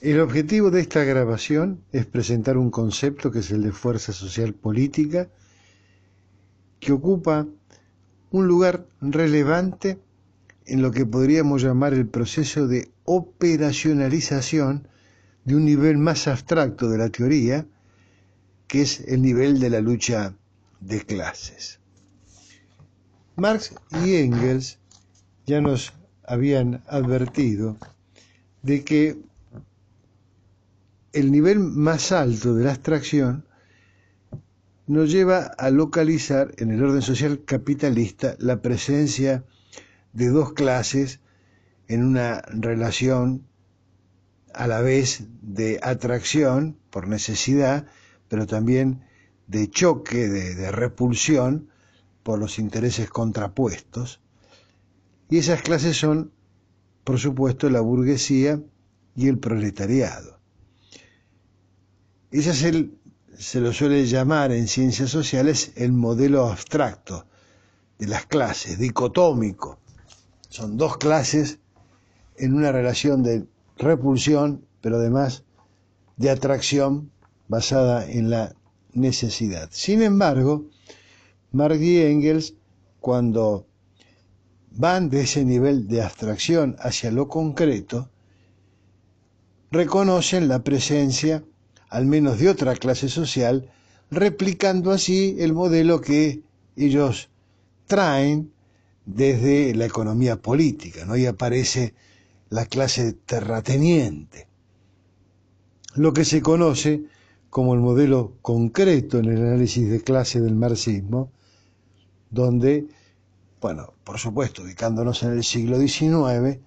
El objetivo de esta grabación es presentar un concepto que es el de fuerza social política, que ocupa un lugar relevante en lo que podríamos llamar el proceso de operacionalización de un nivel más abstracto de la teoría, que es el nivel de la lucha de clases. Marx y Engels ya nos habían advertido de que el nivel más alto de la abstracción nos lleva a localizar en el orden social capitalista la presencia de dos clases en una relación a la vez de atracción por necesidad, pero también de choque, de, de, repulsión por los intereses contrapuestos. Y esas clases son, por supuesto, la burguesía y el proletariado. Es el, se lo suele llamar en ciencias sociales el modelo abstracto de las clases, dicotómico. Son dos clases en una relación de repulsión, pero además de atracción basada en la necesidad. Sin embargo, Marx y Engels, cuando van de ese nivel de abstracción hacia lo concreto, reconocen la presencia al menos de otra clase social, replicando así el modelo que ellos traen desde la economía política, ¿no? Y aparece la clase terrateniente, lo que se conoce como el modelo concreto en el análisis de clase del marxismo, donde, bueno, por supuesto, ubicándonos en el siglo XIX,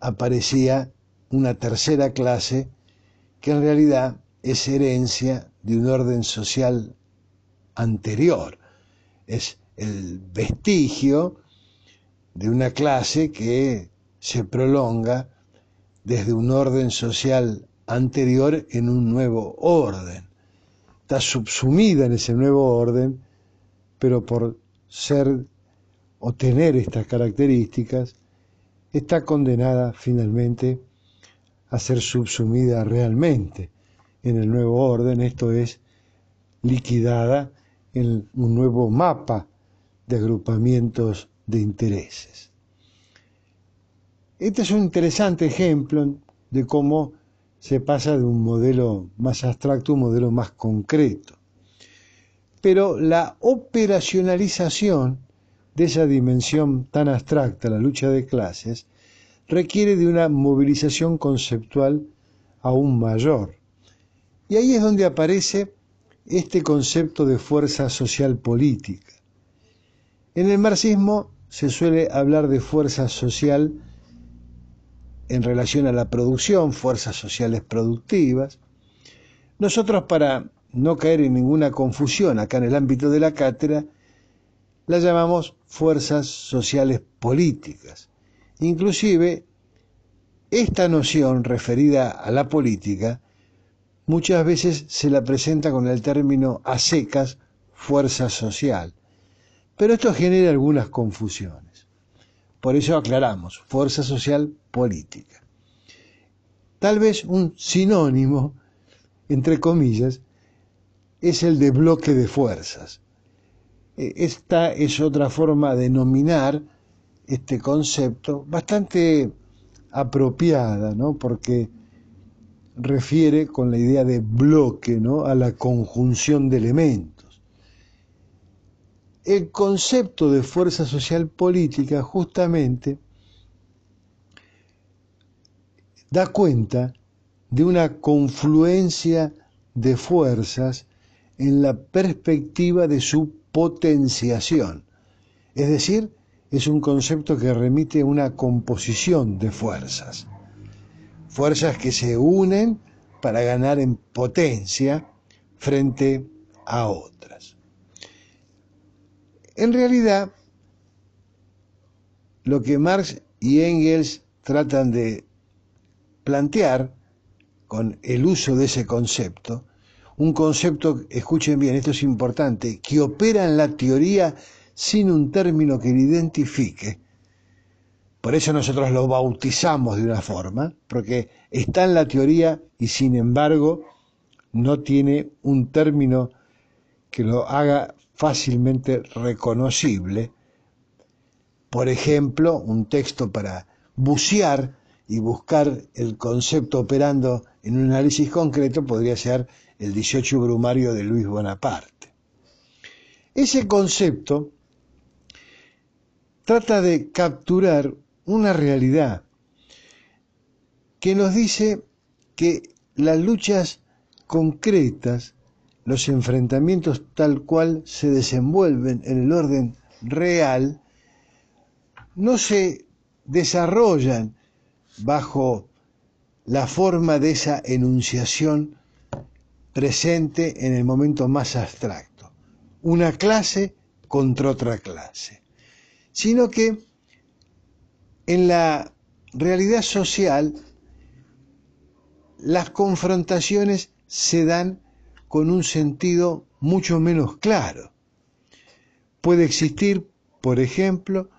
aparecía una tercera clase que en realidad es herencia de un orden social anterior, es el vestigio de una clase que se prolonga desde un orden social anterior en un nuevo orden. Está subsumida en ese nuevo orden, pero por ser o tener estas características, está condenada finalmente a ser subsumida realmente en el nuevo orden, esto es, liquidada en un nuevo mapa de agrupamientos de intereses. Este es un interesante ejemplo de cómo se pasa de un modelo más abstracto a un modelo más concreto. Pero la operacionalización de esa dimensión tan abstracta, la lucha de clases, requiere de una movilización conceptual aún mayor. Y ahí es donde aparece este concepto de fuerza social política. En el marxismo se suele hablar de fuerza social en relación a la producción, fuerzas sociales productivas. Nosotros, para no caer en ninguna confusión acá en el ámbito de la cátedra, la llamamos fuerzas sociales políticas. Inclusive, esta noción referida a la política muchas veces se la presenta con el término a secas fuerza social. Pero esto genera algunas confusiones. Por eso aclaramos, fuerza social política. Tal vez un sinónimo, entre comillas, es el de bloque de fuerzas. E, esta es otra forma de denominar este concepto bastante apropiada, ¿no? Porque refiere con la idea de bloque. A la conjunción de elementos. El concepto de fuerza social política justamente da cuenta de una confluencia de fuerzas en la perspectiva de su potenciación. Es decir, es un concepto que remite a una composición de fuerzas fuerzas que se unen para ganar en potencia frente a otras. En realidad, lo que Marx y Engels tratan de plantear con el uso de ese concepto, un concepto, escuchen bien, esto es importante, que opera en la teoría sin un término que lo identifique, Por eso nosotros lo bautizamos de una forma, porque está en la teoría y sin embargo no tiene un término que lo haga fácilmente reconocible. Por ejemplo, un texto para bucear y buscar el concepto operando en un análisis concreto podría ser el 18 Brumario de Luis Bonaparte. Ese concepto trata de capturar una realidad que nos dice que las luchas concretas, los enfrentamientos tal cual se desenvuelven en el orden real, no se desarrollan bajo la forma de esa enunciación presente en el momento más abstracto, una clase contra otra clase, sino que en la realidad social las confrontaciones se dan con un sentido mucho menos claro. Puede existir, por ejemplo,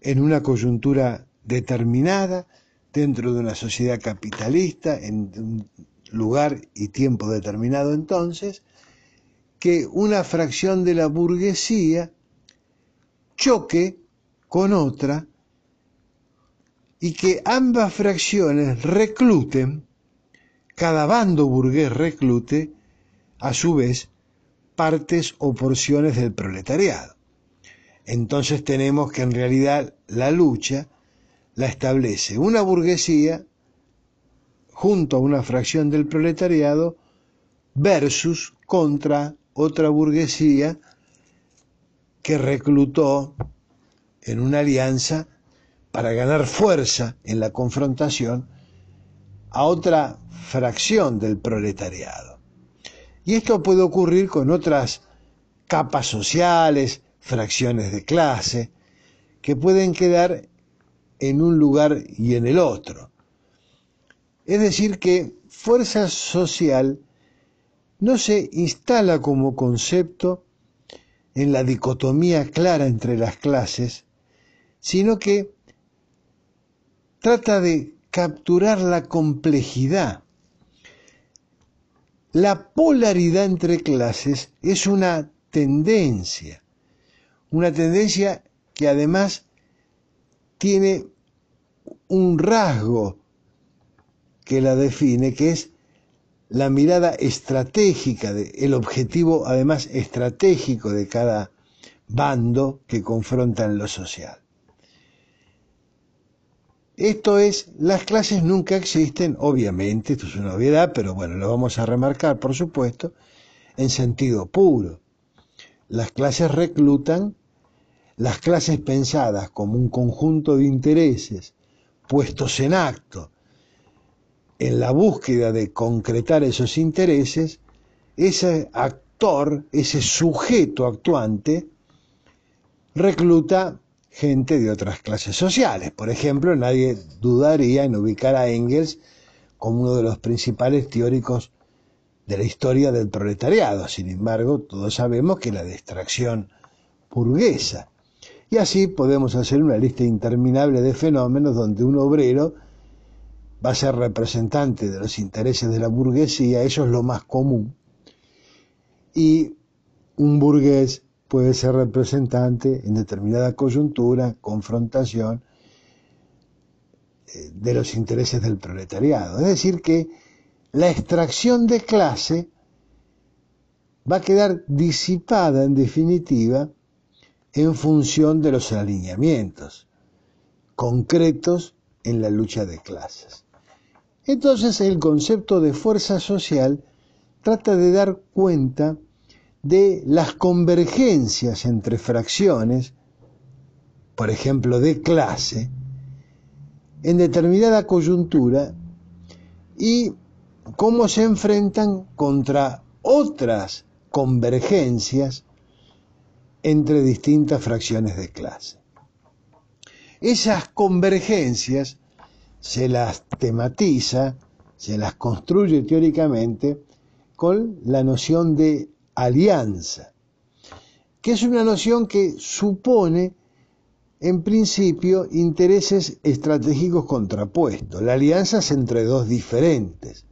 en una coyuntura determinada, dentro de una sociedad capitalista, en un lugar y tiempo determinado entonces, que una fracción de la burguesía choque con otra y que ambas fracciones recluten, cada bando burgués reclute, a su vez, partes o porciones del proletariado. Entonces tenemos que en realidad la lucha la establece una burguesía junto a una fracción del proletariado versus contra otra burguesía que reclutó en una alianza para ganar fuerza en la confrontación a otra fracción del proletariado. Y esto puede ocurrir con otras capas sociales, fracciones de clase, que pueden quedar en un lugar y en el otro. Es decir, que fuerza social no se instala como concepto en la dicotomía clara entre las clases, sino que trata de capturar la complejidad. La polaridad entre clases es una tendencia, una tendencia que además tiene un rasgo que la define, que es la mirada estratégica, el objetivo además estratégico de cada bando que confronta en lo social. Esto es, las clases nunca existen, obviamente, esto es una obviedad, pero bueno, lo vamos a remarcar, por supuesto, en sentido puro. Las clases reclutan, las clases pensadas como un conjunto de intereses puestos en acto en la búsqueda de concretar esos intereses, ese actor, ese sujeto actuante, recluta gente de otras clases sociales. Por ejemplo, nadie dudaría en ubicar a Engels como uno de los principales teóricos de la historia del proletariado. Sin embargo, todos sabemos que la distracción burguesa. Y así podemos hacer una lista interminable de fenómenos donde un obrero va a ser representante de los intereses de la burguesía, eso es lo más común, y un burgués puede ser representante en determinada coyuntura, confrontación eh, de los intereses del proletariado. Es decir, que la extracción de clase va a quedar disipada en definitiva en función de los alineamientos concretos en la lucha de clases. Entonces el concepto de fuerza social trata de dar cuenta de las convergencias entre fracciones, por ejemplo, de clase, en determinada coyuntura y cómo se enfrentan contra otras convergencias entre distintas fracciones de clase. Esas convergencias se las tematiza, se las construye teóricamente con la noción de alianza, que es una noción que supone en principio, intereses estratégicos contrapuestos, la alianza es entre dos diferentes.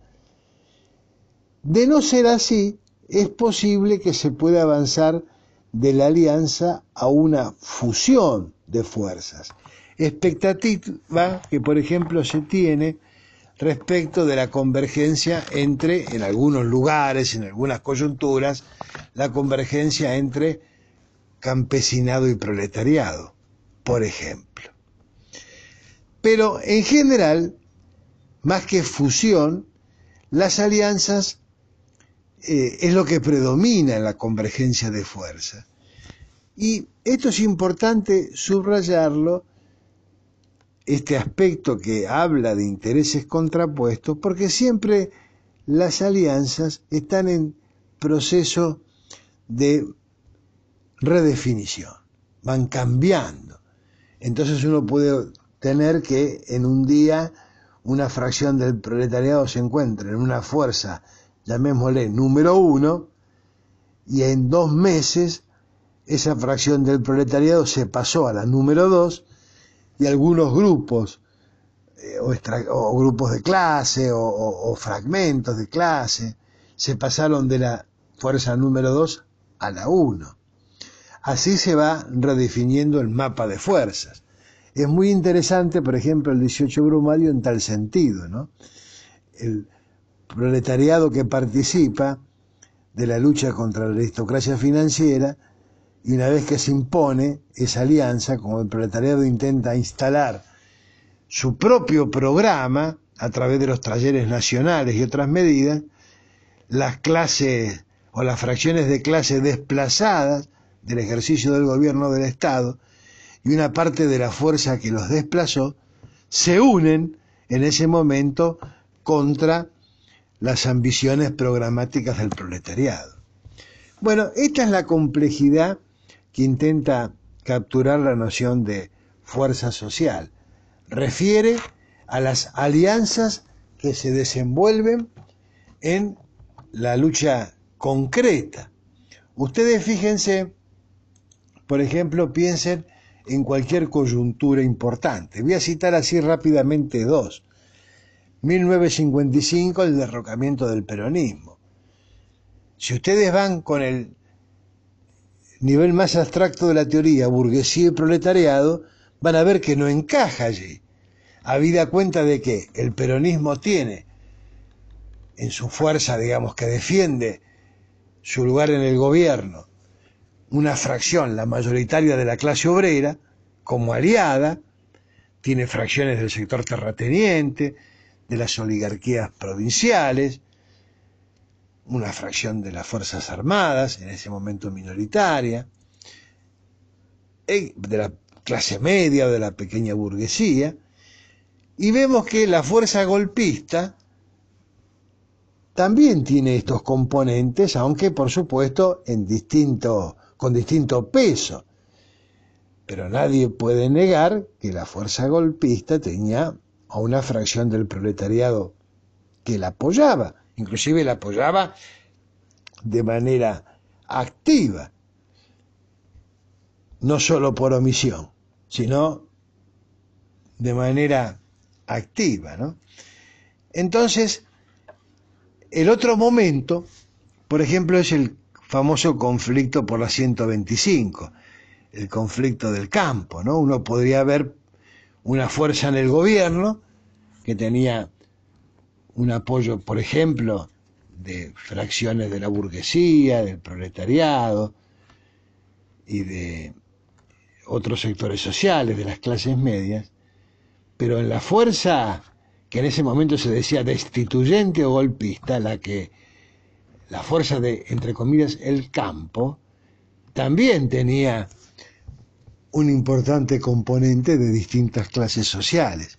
De no ser así, es posible que se pueda avanzar de la alianza a una fusión de fuerzas. Expectativa que, por ejemplo, se tiene respecto de la convergencia entre, en algunos lugares, en algunas coyunturas, la convergencia entre campesinado y proletariado, por ejemplo. Pero en general, más que fusión, las alianzas eh, es lo que predomina en la convergencia de fuerza. Y esto es importante subrayarlo, este aspecto que habla de intereses contrapuestos, porque siempre las alianzas están en proceso de redefinición, van cambiando. Entonces uno puede tener que en un día una fracción del proletariado se encuentre en una fuerza llamémosle número uno, y en dos meses esa fracción del proletariado se pasó a la número dos y algunos grupos eh, o, grupos de clase o, fragmentos de clase se pasaron de la fuerza número dos a la uno. Así se va redefiniendo el mapa de fuerzas. Es muy interesante, por ejemplo, el 18 Brumario en tal sentido, ¿no? El, proletariado que participa de la lucha contra la aristocracia financiera y una vez que se impone esa alianza, como el proletariado intenta instalar su propio programa a través de los talleres nacionales y otras medidas, las clases o las fracciones de clase desplazadas del ejercicio del gobierno del Estado y una parte de la fuerza que los desplazó se unen en ese momento contra las ambiciones programáticas del proletariado. Bueno, esta es la complejidad que intenta capturar la noción de fuerza social. Refiere a las alianzas que se desenvuelven en la lucha concreta. Ustedes fíjense, por ejemplo, piensen en cualquier coyuntura importante. Voy a citar así rápidamente dos. 1955 el derrocamiento del peronismo. Si ustedes van con el nivel más abstracto de la teoría, burguesía y proletariado, van a ver que no encaja allí. Habida cuenta de que el peronismo tiene en su fuerza, digamos, que defiende su lugar en el gobierno, una fracción, la mayoritaria de la clase obrera, como aliada, tiene fracciones del sector terrateniente, de las oligarquías provinciales, una fracción de las Fuerzas Armadas, en ese momento minoritaria, de la clase media o de la pequeña burguesía, y vemos que la fuerza golpista también tiene estos componentes, aunque por supuesto en distinto, con distinto peso. Pero nadie puede negar que la fuerza golpista tenía a una fracción del proletariado que la apoyaba, inclusive la apoyaba de manera activa, no solo por omisión, sino de manera activa. ¿no? Entonces, el otro momento, por ejemplo, es el famoso conflicto por la 125, el conflicto del campo, ¿no? Uno podría ver una fuerza en el gobierno que tenía un apoyo, por ejemplo, de fracciones de la burguesía, del proletariado y de otros sectores sociales, de las clases medias, pero en la fuerza que en ese momento se decía destituyente o golpista, la que la fuerza de, entre comillas, el campo, también tenía un importante componente de distintas clases sociales.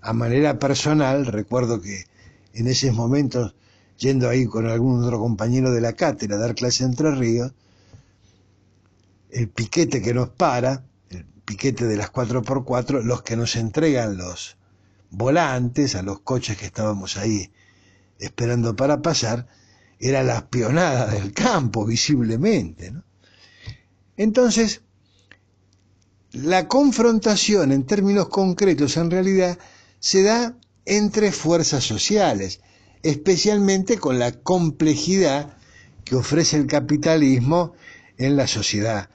A manera personal, recuerdo que en esos momentos, yendo ahí con algún otro compañero de la cátedra a dar clase Entre Ríos, el piquete que nos para, el piquete de las 4x4, los que nos entregan los volantes a los coches que estábamos ahí esperando para pasar, era la pionada del campo, visiblemente. Entonces, la confrontación en términos concretos en realidad se da entre fuerzas sociales, especialmente con la complejidad que ofrece el capitalismo en la sociedad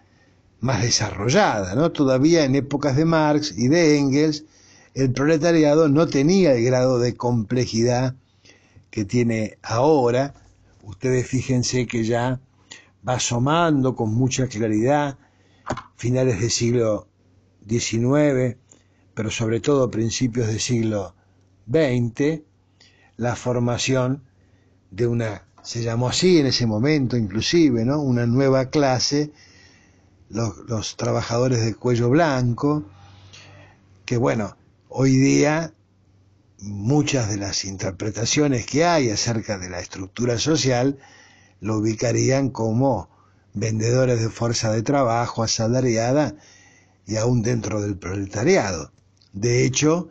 más desarrollada, ¿no? Todavía en épocas de Marx y de Engels, el proletariado no tenía el grado de complejidad que tiene ahora. Ustedes fíjense que ya va asomando con mucha claridad finales del siglo XIX, pero sobre todo principios del siglo XX, la formación de una, se llamó así en ese momento inclusive, ¿no? una nueva clase, los, los trabajadores de cuello blanco, que bueno, hoy día muchas de las interpretaciones que hay acerca de la estructura social lo ubicarían como vendedores de fuerza de trabajo asalariada y aún dentro del proletariado. De hecho,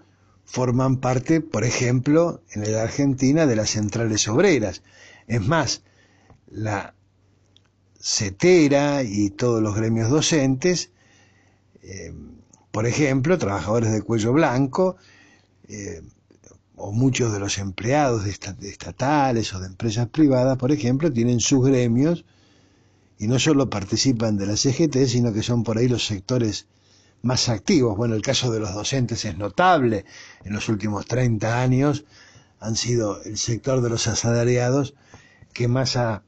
forman parte, por ejemplo, en la Argentina de las centrales obreras. Es más, la CETERA y todos los gremios docentes, eh, por ejemplo, trabajadores de cuello blanco, eh, o muchos de los empleados de estatales o de empresas privadas, por ejemplo, tienen sus gremios y no solo participan de la CGT, sino que son por ahí los sectores más activos. Bueno, el caso de los docentes es notable. En los últimos 30 años han sido el sector de los asalariados que más ha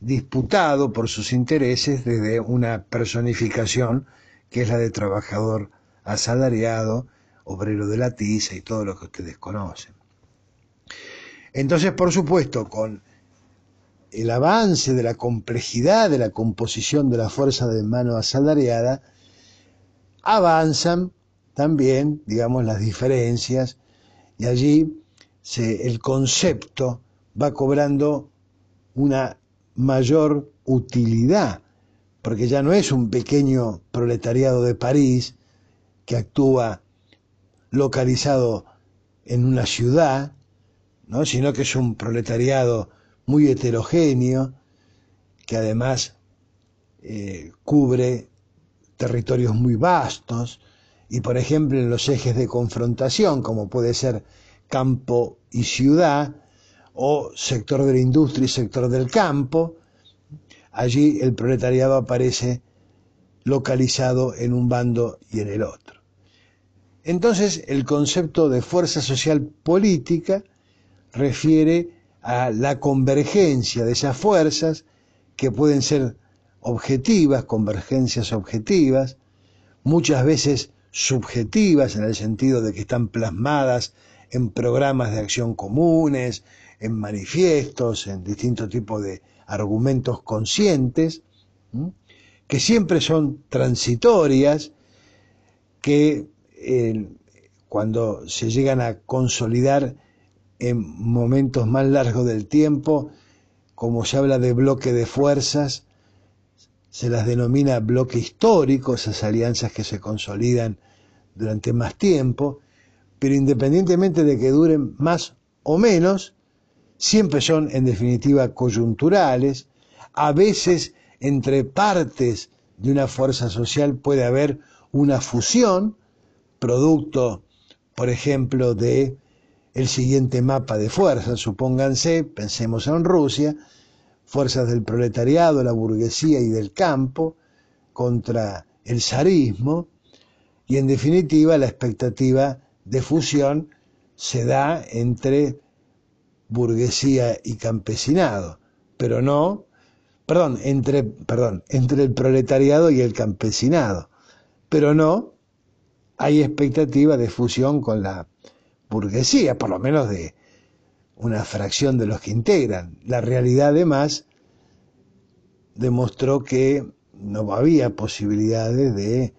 disputado por sus intereses desde una personificación que es la de trabajador asalariado, obrero de la tiza y todo lo que ustedes conocen. Entonces, por supuesto, con el avance de la complejidad de la composición de la fuerza de mano asalariada, avanzan también, digamos, las diferencias y allí se, el concepto va cobrando una mayor utilidad, porque ya no es un pequeño proletariado de París que actúa localizado en una ciudad, ¿no? sino que es un proletariado muy heterogéneo, que además eh, cubre territorios muy vastos, y por ejemplo en los ejes de confrontación, como puede ser campo y ciudad, o sector de la industria y sector del campo, allí el proletariado aparece localizado en un bando y en el otro. Entonces, el concepto de fuerza social política refiere a la convergencia de esas fuerzas que pueden ser objetivas, convergencias objetivas, muchas veces subjetivas en el sentido de que están plasmadas en programas de acción comunes, en manifiestos, en distintos tipos de argumentos conscientes, que siempre son transitorias, que cuando se llegan a consolidar en momentos más largos del tiempo, como se habla de bloque de fuerzas, se las denomina bloque histórico, esas alianzas que se consolidan durante más tiempo, pero independientemente de que duren más o menos, siempre son en definitiva coyunturales, a veces entre partes de una fuerza social puede haber una fusión, producto, por ejemplo, de el siguiente mapa de fuerzas, supónganse, pensemos en Rusia, fuerzas del proletariado, la burguesía y del campo contra el zarismo, y en definitiva la expectativa de fusión se da entre burguesía y campesinado, pero no, perdón, entre, perdón, entre el proletariado y el campesinado, pero no hay expectativa de fusión con la burguesía, por lo menos de una fracción de los que integran. La realidad además demostró que no había posibilidades de,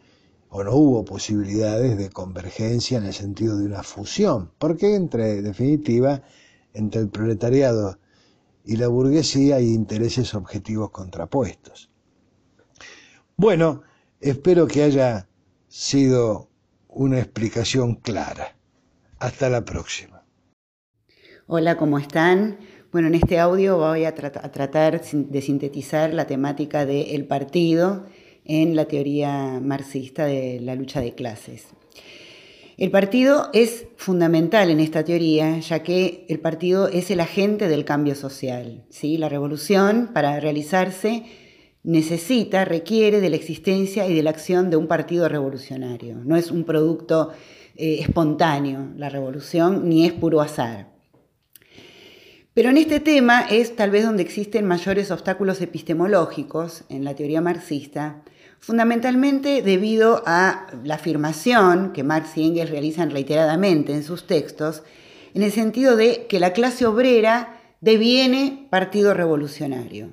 o no hubo posibilidades de convergencia en el sentido de una fusión, porque entre, en definitiva, entre el proletariado y la burguesía hay intereses objetivos contrapuestos. Bueno, espero que haya sido una explicación clara. Hasta la próxima. Hola, ¿cómo están? Bueno, en este audio voy a, tratar de sintetizar la temática del partido en la teoría marxista de la lucha de clases. El partido es fundamental en esta teoría, ya que el partido es el agente del cambio social. ¿sí? La revolución, para realizarse, necesita, requiere de la existencia y de la acción de un partido revolucionario. No es un producto eh, espontáneo la revolución, ni es puro azar. Pero en este tema es tal vez donde existen mayores obstáculos epistemológicos en la teoría marxista, fundamentalmente debido a la afirmación que Marx y Engels realizan reiteradamente en sus textos, en el sentido de que la clase obrera deviene partido revolucionario.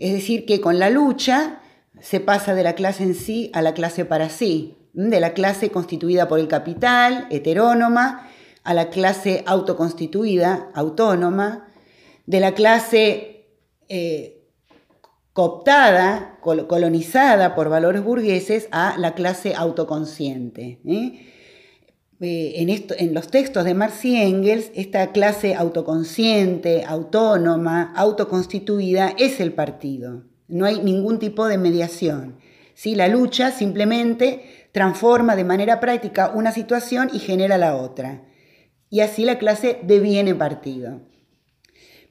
Es decir, que con la lucha se pasa de la clase en sí a la clase para sí, de la clase constituida por el capital, heterónoma, a la clase autoconstituida, autónoma, de la clase eh, cooptada, colonizada por valores burgueses, a la clase autoconsciente. ¿eh? Eh, en, en, los textos de Marx y Engels, esta clase autoconsciente, autónoma, autoconstituida, es el partido. No hay ningún tipo de mediación. ¿sí? La lucha simplemente transforma de manera práctica una situación y genera la otra y así la clase deviene partido.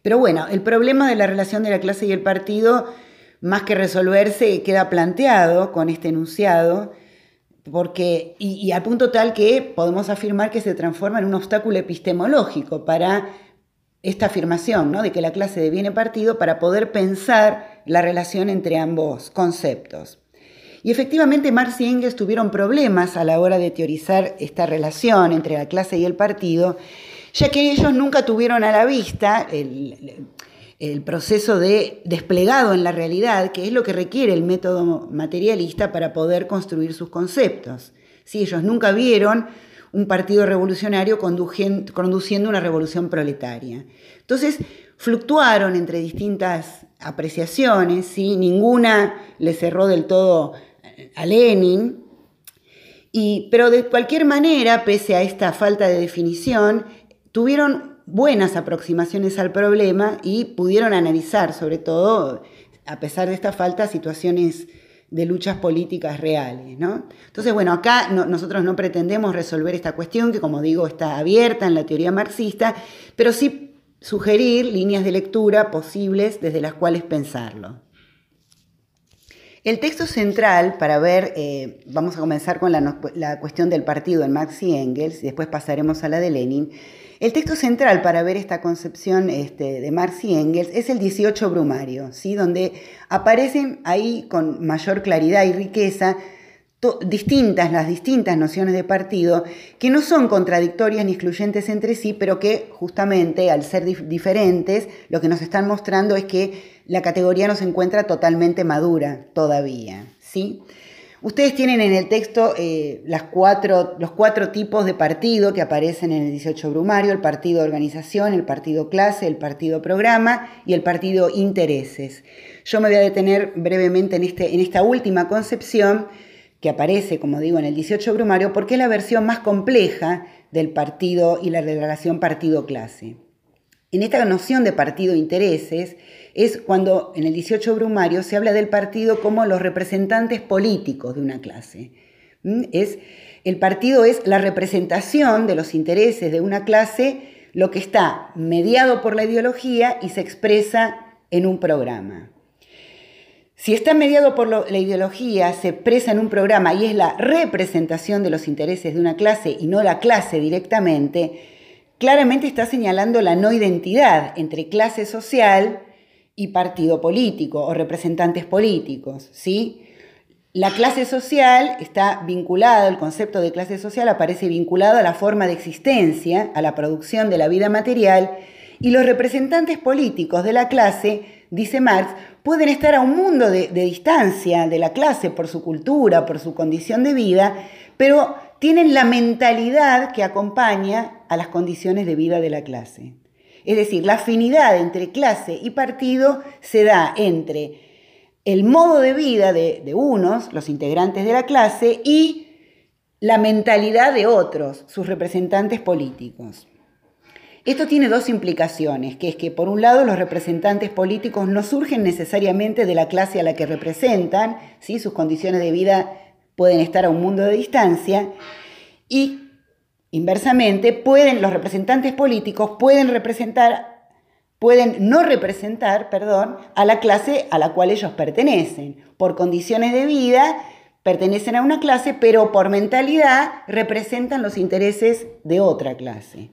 Pero bueno, el problema de la relación de la clase y el partido, más que resolverse, queda planteado con este enunciado, porque, y, a punto tal que podemos afirmar que se transforma en un obstáculo epistemológico para esta afirmación, ¿no? de que la clase deviene partido para poder pensar la relación entre ambos conceptos. Y efectivamente Marx y Engels tuvieron problemas a la hora de teorizar esta relación entre la clase y el partido, ya que ellos nunca tuvieron a la vista el, proceso de desplegado en la realidad, que es lo que requiere el método materialista para poder construir sus conceptos. Si ellos nunca vieron un partido revolucionario conduciendo una revolución proletaria. Entonces, fluctuaron entre distintas apreciaciones, ¿sí? ninguna les cerró del todo a Lenin, y, pero de cualquier manera, pese a esta falta de definición, tuvieron buenas aproximaciones al problema y pudieron analizar, sobre todo, a pesar de esta falta, situaciones de luchas políticas reales. ¿no? Entonces, bueno, acá nosotros no pretendemos resolver esta cuestión, que como digo está abierta en la teoría marxista, pero sí sugerir líneas de lectura posibles desde las cuales pensarlo. El texto central para ver, eh, vamos a comenzar con la, cuestión del partido en Marx y Engels, y después pasaremos a la de Lenin. El texto central para ver esta concepción este, de Marx y Engels es el 18 Brumario, ¿sí? donde aparecen ahí con mayor claridad y riqueza distintas, las distintas nociones de partido, que no son contradictorias ni excluyentes entre sí, pero que justamente al ser diferentes, lo que nos están mostrando es que la categoría no se encuentra totalmente madura todavía. ¿sí? Ustedes tienen en el texto eh, las cuatro, los cuatro tipos de partido que aparecen en el 18 Brumario, el partido organización, el partido clase, el partido programa y el partido intereses. Yo me voy a detener brevemente en, este, en esta última concepción, que aparece, como digo, en el 18 Brumario, porque es la versión más compleja del partido y la relación partido-clase. En esta noción de partido-intereses es cuando en el 18 Brumario se habla del partido como los representantes políticos de una clase. ¿Mm? Es, el partido es la representación de los intereses de una clase, lo que está mediado por la ideología y se expresa en un programa. Si está mediado por la ideología, se expresa en un programa y es la representación de los intereses de una clase y no la clase directamente, claramente está señalando la no identidad entre clase social y partido político o representantes políticos, ¿sí? La clase social está vinculada, el concepto de clase social aparece vinculado a la forma de existencia, a la producción de la vida material, y los representantes políticos de la clase, dice Marx, pueden estar a un mundo de, distancia de la clase por su cultura, por su condición de vida, pero tienen la mentalidad que acompaña a las condiciones de vida de la clase. Es decir, la afinidad entre clase y partido se da entre el modo de vida de, unos, los integrantes de la clase, y la mentalidad de otros, sus representantes políticos. Esto tiene dos implicaciones, que es que por un lado los representantes políticos no surgen necesariamente de la clase a la que representan, ¿sí? sus condiciones de vida pueden estar a un mundo de distancia, y inversamente pueden, los representantes políticos pueden representar, pueden no representar, perdón, a la clase a la cual ellos pertenecen. Por condiciones de vida pertenecen a una clase, pero por mentalidad representan los intereses de otra clase.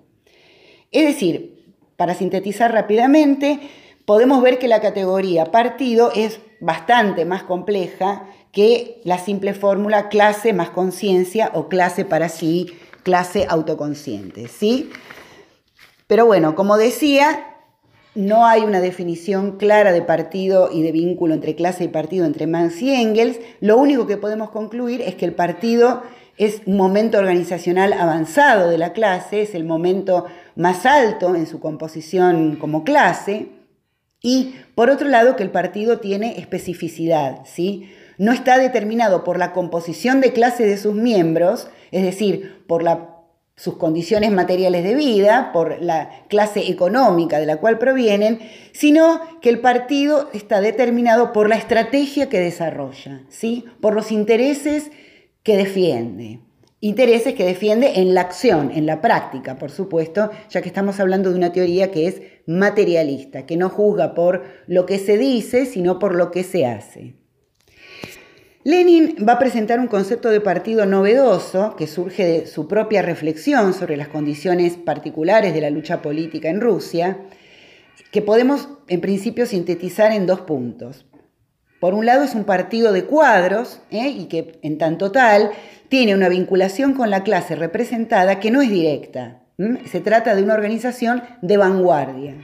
Es decir, para sintetizar rápidamente, podemos ver que la categoría partido es bastante más compleja que la simple fórmula clase más conciencia o clase para sí, clase autoconsciente, ¿sí? Pero bueno, como decía, no hay una definición clara de partido y de vínculo entre clase y partido entre Marx y Engels. Lo único que podemos concluir es que el partido es un momento organizacional avanzado de la clase, es el momento más alto en su composición como clase, y por otro lado que el partido tiene especificidad, ¿sí? No está determinado por la composición de clase de sus miembros, es decir, por sus condiciones materiales de vida, por la clase económica de la cual provienen, sino que el partido está determinado por la estrategia que desarrolla, ¿sí? por los intereses que defiende. Intereses que defiende en la acción, en la práctica, por supuesto, ya que estamos hablando de una teoría que es materialista, que no juzga por lo que se dice, sino por lo que se hace. Lenin va a presentar un concepto de partido novedoso que surge de su propia reflexión sobre las condiciones particulares de la lucha política en Rusia, que podemos en principio sintetizar en dos puntos. Por un lado es un partido de cuadros ¿eh? y que en tanto tal tiene una vinculación con la clase representada que no es directa. Se trata de una organización de vanguardia.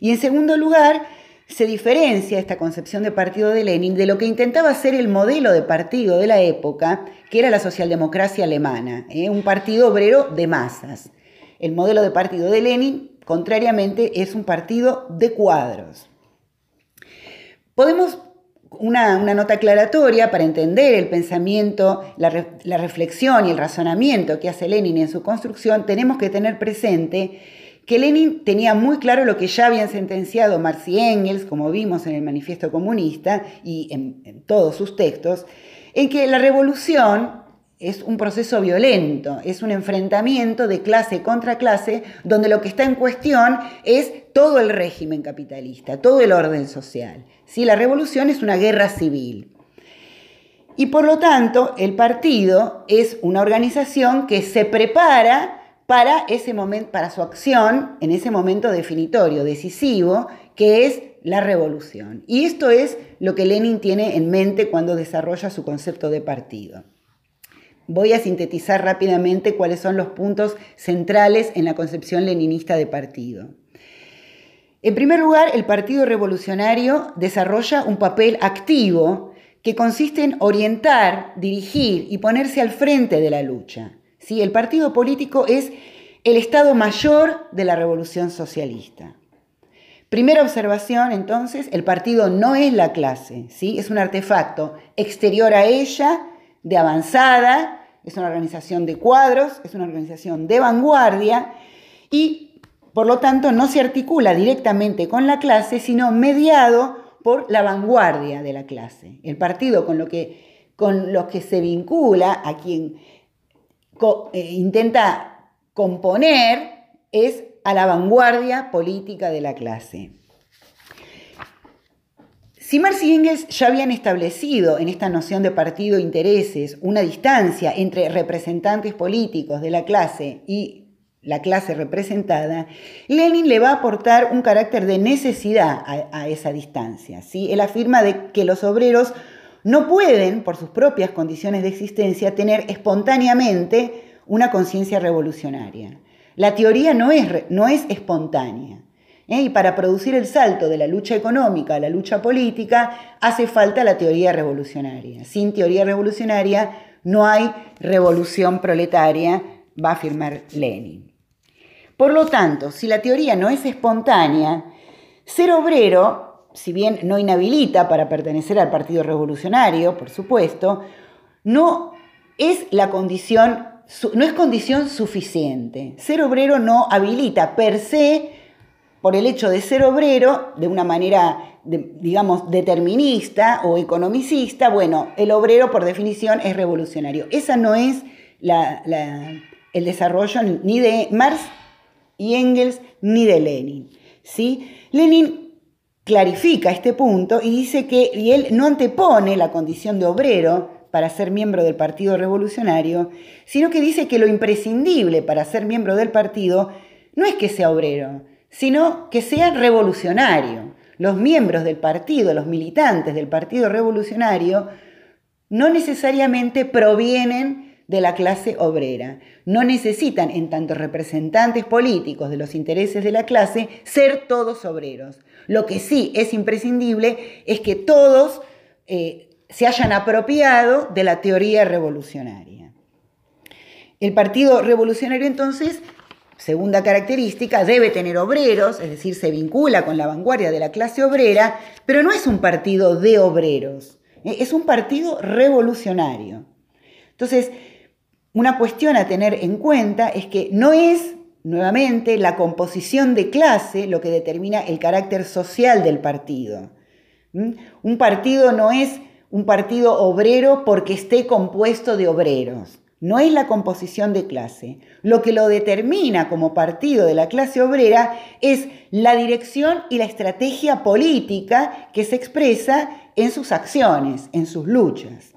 Y en segundo lugar, se diferencia esta concepción de partido de Lenin de lo que intentaba ser el modelo de partido de la época, que era la socialdemocracia alemana, ¿eh? un partido obrero de masas. El modelo de partido de Lenin, contrariamente, es un partido de cuadros. Podemos una, nota aclaratoria para entender el pensamiento, la, la, reflexión y el razonamiento que hace Lenin en su construcción, tenemos que tener presente que Lenin tenía muy claro lo que ya habían sentenciado Marx y Engels, como vimos en el Manifiesto Comunista y en todos sus textos, en que la revolución es un proceso violento, es un enfrentamiento de clase contra clase, donde lo que está en cuestión es todo el régimen capitalista, todo el orden social. ¿Sí? La revolución es una guerra civil. Y por lo tanto, el partido es una organización que se prepara para ese para su acción en ese momento definitorio, decisivo, que es la revolución. Y esto es lo que Lenin tiene en mente cuando desarrolla su concepto de partido. Voy a sintetizar rápidamente cuáles son los puntos centrales en la concepción leninista de partido. En primer lugar, el Partido Revolucionario desarrolla un papel activo que consiste en orientar, dirigir y ponerse al frente de la lucha. ¿Sí? El partido político es el Estado mayor de la revolución socialista. Primera observación, entonces, el partido no es la clase, ¿sí? es un artefacto exterior a ella, de avanzada, es una organización de cuadros, es una organización de vanguardia y por lo tanto no se articula directamente con la clase, sino mediado por la vanguardia de la clase. El partido con lo que, con lo que se vincula, a quien eh, intenta componer, es a la vanguardia política de la clase. Si Marx y Engels ya habían establecido en esta noción de partido intereses una distancia entre representantes políticos de la clase y la clase representada, Lenin le va a aportar un carácter de necesidad a, esa distancia. ¿sí? Él afirma de que los obreros no pueden, por sus propias condiciones de existencia, tener espontáneamente una conciencia revolucionaria. La teoría no es, no es espontánea. ¿eh? Y para producir el salto de la lucha económica a la lucha política hace falta la teoría revolucionaria. Sin teoría revolucionaria no hay revolución proletaria, va a afirmar Lenin. Por lo tanto, si la teoría no es espontánea, ser obrero, si bien no inhabilita para pertenecer al Partido Revolucionario, por supuesto, no es la condición no es condición suficiente. Ser obrero no habilita per se, por el hecho de ser obrero, de una manera, digamos, determinista o economicista, bueno, el obrero por definición es revolucionario. Esa no es el desarrollo ni de Marx y Engels ni de Lenin. ¿sí? Lenin clarifica este punto y dice que y él no antepone la condición de obrero para ser miembro del Partido Revolucionario, sino que dice que lo imprescindible para ser miembro del partido no es que sea obrero, sino que sea revolucionario. Los miembros del partido, los militantes del Partido Revolucionario, no necesariamente provienen de la clase obrera. No necesitan, en tanto representantes políticos de los intereses de la clase, ser todos obreros. Lo que sí es imprescindible es que todos eh, se hayan apropiado de la teoría revolucionaria. El Partido Revolucionario entonces, segunda característica, debe tener obreros, es decir, se vincula con la vanguardia de la clase obrera, pero no es un partido de obreros, eh, es un partido revolucionario. Entonces, una cuestión a tener en cuenta es que no es, nuevamente, la composición de clase lo que determina el carácter social del partido. Un partido no es un partido obrero porque esté compuesto de obreros. No es la composición de clase. Lo que lo determina como partido de la clase obrera es la dirección y la estrategia política que se expresa en sus acciones, en sus luchas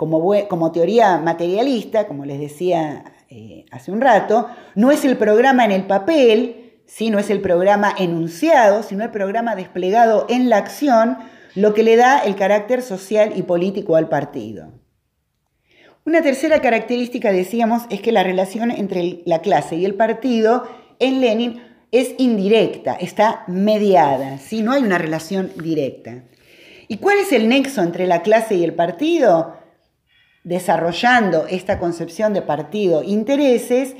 como, teoría materialista, como les decía eh, hace un rato, no es el programa en el papel, ¿sí? no es el programa enunciado, sino el programa desplegado en la acción, lo que le da el carácter social y político al partido. Una tercera característica, decíamos, es que la relación entre la clase y el partido en Lenin es indirecta, está mediada, ¿sí? no hay una relación directa. ¿Y cuál es el nexo entre la clase y el partido? Desarrollando esta concepción de partido intereses,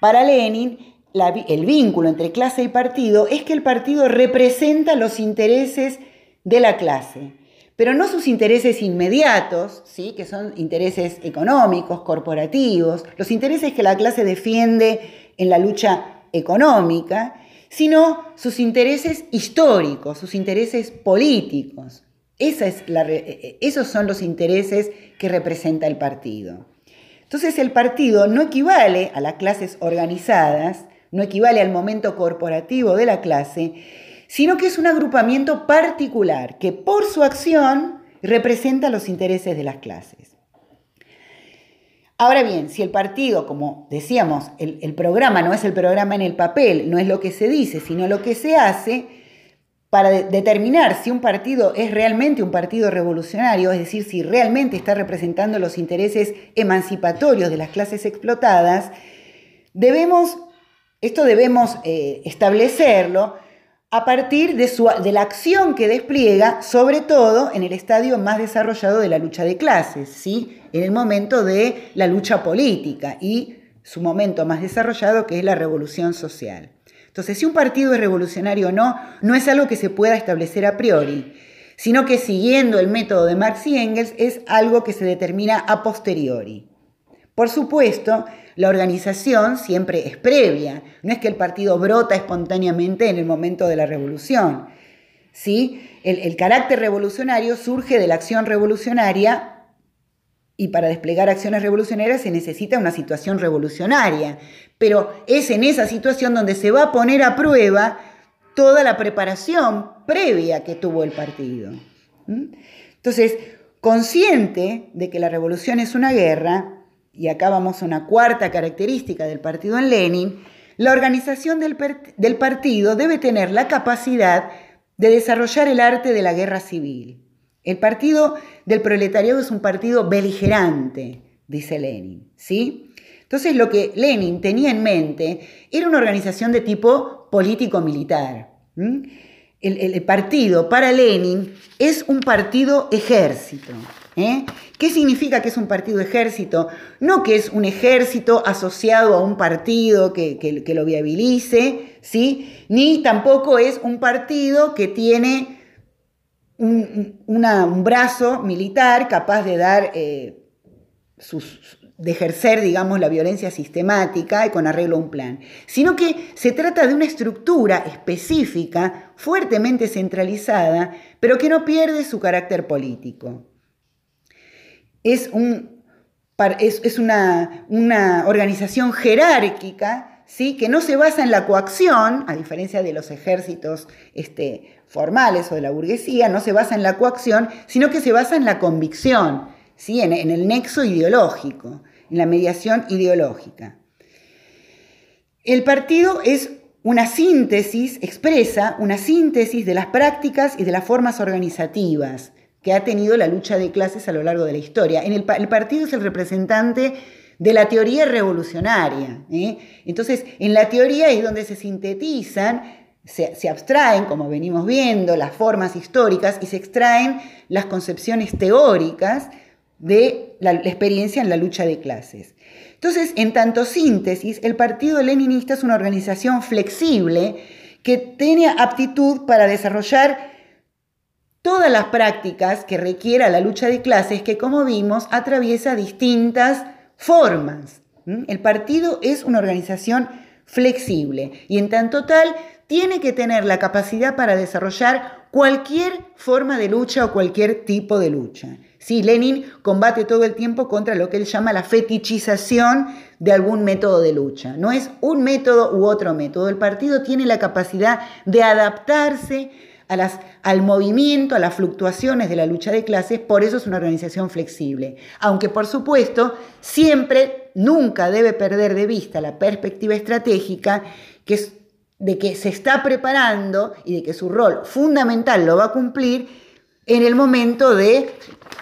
para Lenin el vínculo entre clase y partido es que el partido representa los intereses de la clase, pero no sus intereses inmediatos, ¿sí? que son intereses económicos, corporativos, los intereses que la clase defiende en la lucha económica, sino sus intereses históricos, sus intereses políticos. Esa es la, e, e, esos son los intereses que representa el partido. Entonces el partido no equivale a las clases organizadas, no equivale al momento corporativo de la clase, sino que es un agrupamiento particular que por su acción representa los intereses de las clases. Ahora bien, si el partido, como decíamos, el programa no es el programa en el papel, no es lo que se dice, sino lo que se hace, para determinar si un partido es realmente un partido revolucionario, es decir, si realmente está representando los intereses emancipatorios de las clases explotadas, debemos, esto debemos eh, establecerlo a partir de, de la acción que despliega, sobre todo en el estadio más desarrollado de la lucha de clases, ¿sí? en el momento de la lucha política y su momento más desarrollado que es la revolución social. Entonces, si un partido es revolucionario o no, no es algo que se pueda establecer a priori, sino que siguiendo el método de Marx y Engels es algo que se determina a posteriori. Por supuesto, la organización siempre es previa, no es que el partido brota espontáneamente en el momento de la revolución. ¿sí? El, el carácter revolucionario surge de la acción revolucionaria y para desplegar acciones revolucionarias se necesita una situación revolucionaria. Pero es en esa situación donde se va a poner a prueba toda la preparación previa que tuvo el partido. Entonces, consciente de que la revolución es una guerra, y acá vamos a una cuarta característica del partido en Lenin, la organización del, del partido debe tener la capacidad de desarrollar el arte de la guerra civil. El partido del proletariado es un partido beligerante, dice Lenin, ¿sí? Entonces lo que Lenin tenía en mente era una organización de tipo político-militar. El, partido para Lenin es un partido ejército. ¿eh? ¿Qué significa que es un partido ejército? No que es un ejército asociado a un partido que, que lo viabilice, ¿sí? ni tampoco es un partido que tiene un, brazo militar capaz de dar eh, de ejercer, digamos, la violencia sistemática y con arreglo a un plan, sino que se trata de una estructura específica, fuertemente centralizada, pero que no pierde su carácter político. Es, un, es, una, una organización jerárquica ¿Sí? que no se basa en la coacción, a diferencia de los ejércitos este, formales o de la burguesía, no se basa en la coacción, sino que se basa en la convicción, ¿sí? en, en el nexo ideológico en la mediación ideológica. El partido es una síntesis, expresa una síntesis de las prácticas y de las formas organizativas que ha tenido la lucha de clases a lo largo de la historia. En el, partido es el representante de la teoría revolucionaria. ¿eh? Entonces, en la teoría es donde se sintetizan, se, abstraen, como venimos viendo, las formas históricas y se extraen las concepciones teóricas de la, experiencia en la lucha de clases. Entonces, en tanto síntesis, el Partido Leninista es una organización flexible que tiene aptitud para desarrollar todas las prácticas que requiera la lucha de clases que, como vimos, atraviesa distintas formas. El partido es una organización flexible y en tanto tal tiene que tener la capacidad para desarrollar cualquier forma de lucha o cualquier tipo de lucha. Sí, Lenin combate todo el tiempo contra lo que él llama la fetichización de algún método de lucha. No es un método u otro método. El partido tiene la capacidad de adaptarse al movimiento, a las fluctuaciones de la lucha de clases, por eso es una organización flexible. Aunque por supuesto siempre, nunca debe perder de vista la perspectiva estratégica que es de que se está preparando y de que su rol fundamental lo va a cumplir en el momento de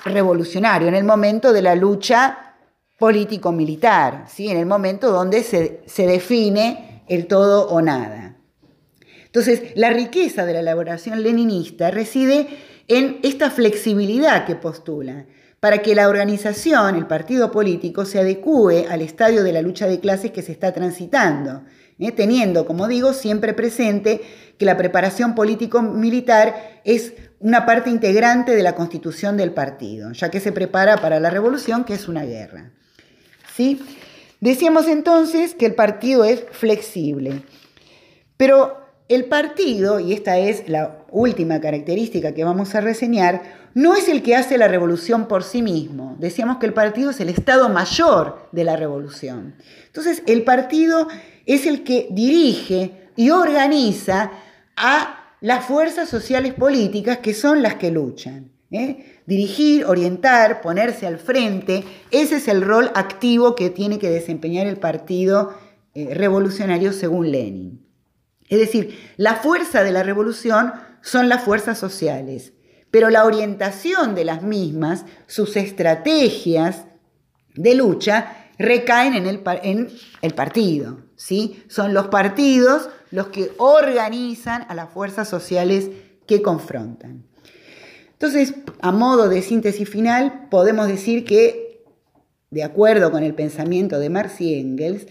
revolucionario, en el momento de la lucha político-militar, ¿sí? en el momento donde se, se define el todo o nada. Entonces, la riqueza de la elaboración leninista reside en esta flexibilidad que postula, para que la organización, el partido político, se adecue al estadio de la lucha de clases que se está transitando, ¿eh? teniendo, como digo, siempre presente que la preparación político-militar es una parte integrante de la constitución del partido, ya que se prepara para la revolución, que es una guerra. ¿Sí? Decíamos entonces que el partido es flexible, pero el partido, y esta es la última característica que vamos a reseñar, no es el que hace la revolución por sí mismo. Decíamos que el partido es el Estado mayor de la revolución. Entonces, el partido es el que dirige y organiza a las fuerzas sociales políticas que son las que luchan. ¿eh? Dirigir, orientar, ponerse al frente, ese es el rol activo que tiene que desempeñar el partido eh, revolucionario según Lenin. Es decir, la fuerza de la revolución son las fuerzas sociales, pero la orientación de las mismas, sus estrategias de lucha, recaen en el, en el partido. ¿sí? Son los partidos los que organizan a las fuerzas sociales que confrontan. Entonces, a modo de síntesis final, podemos decir que, de acuerdo con el pensamiento de Marx y Engels,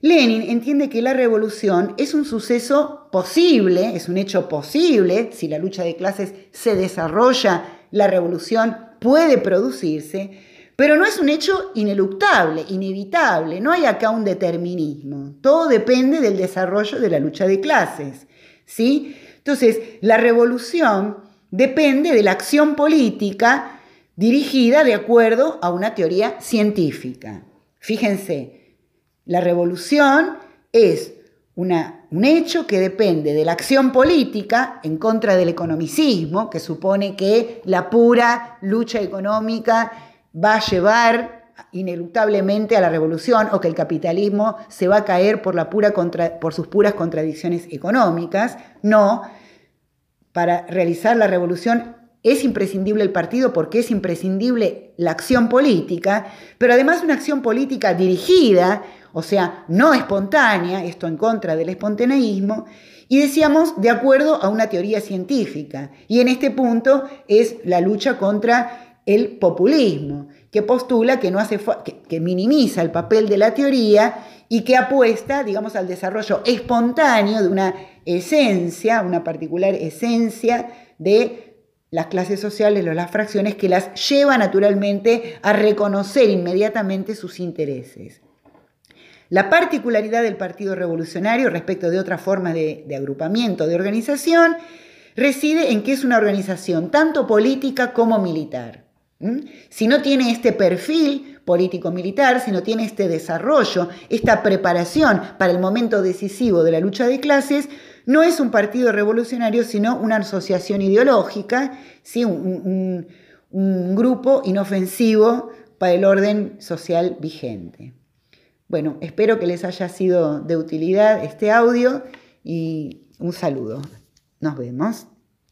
Lenin entiende que la revolución es un suceso posible, es un hecho posible, si la lucha de clases se desarrolla, la revolución puede producirse, pero no es un hecho ineluctable, inevitable, no hay acá un determinismo. Todo depende del desarrollo de la lucha de clases. ¿sí? Entonces, la revolución depende de la acción política dirigida de acuerdo a una teoría científica. Fíjense, la revolución es un hecho que depende de la acción política en contra del economicismo, que supone que la pura lucha económica va a llevar ineluctablemente a la revolución o que el capitalismo se va a caer por, por sus puras contradicciones económicas. No, para realizar la revolución es imprescindible el partido porque es imprescindible la acción política, pero además una acción política dirigida, o sea, no espontánea, esto en contra del espontaneísmo, y decíamos de acuerdo a una teoría científica. Y en este punto es la lucha contra el populismo, que postula que, no hace que, minimiza el papel de la teoría y que apuesta, digamos, al desarrollo espontáneo de una esencia, una particular esencia de las clases sociales o las fracciones que las lleva naturalmente a reconocer inmediatamente sus intereses. La particularidad del Partido Revolucionario respecto de otras formas de, de agrupamiento, de organización, reside en que es una organización tanto política como militar. Si no tiene este perfil político-militar, si no tiene este desarrollo, esta preparación para el momento decisivo de la lucha de clases, no es un partido revolucionario, sino una asociación ideológica, ¿sí? un, un grupo inofensivo para el orden social vigente. Bueno, espero que les haya sido de utilidad este audio y un saludo. Nos vemos.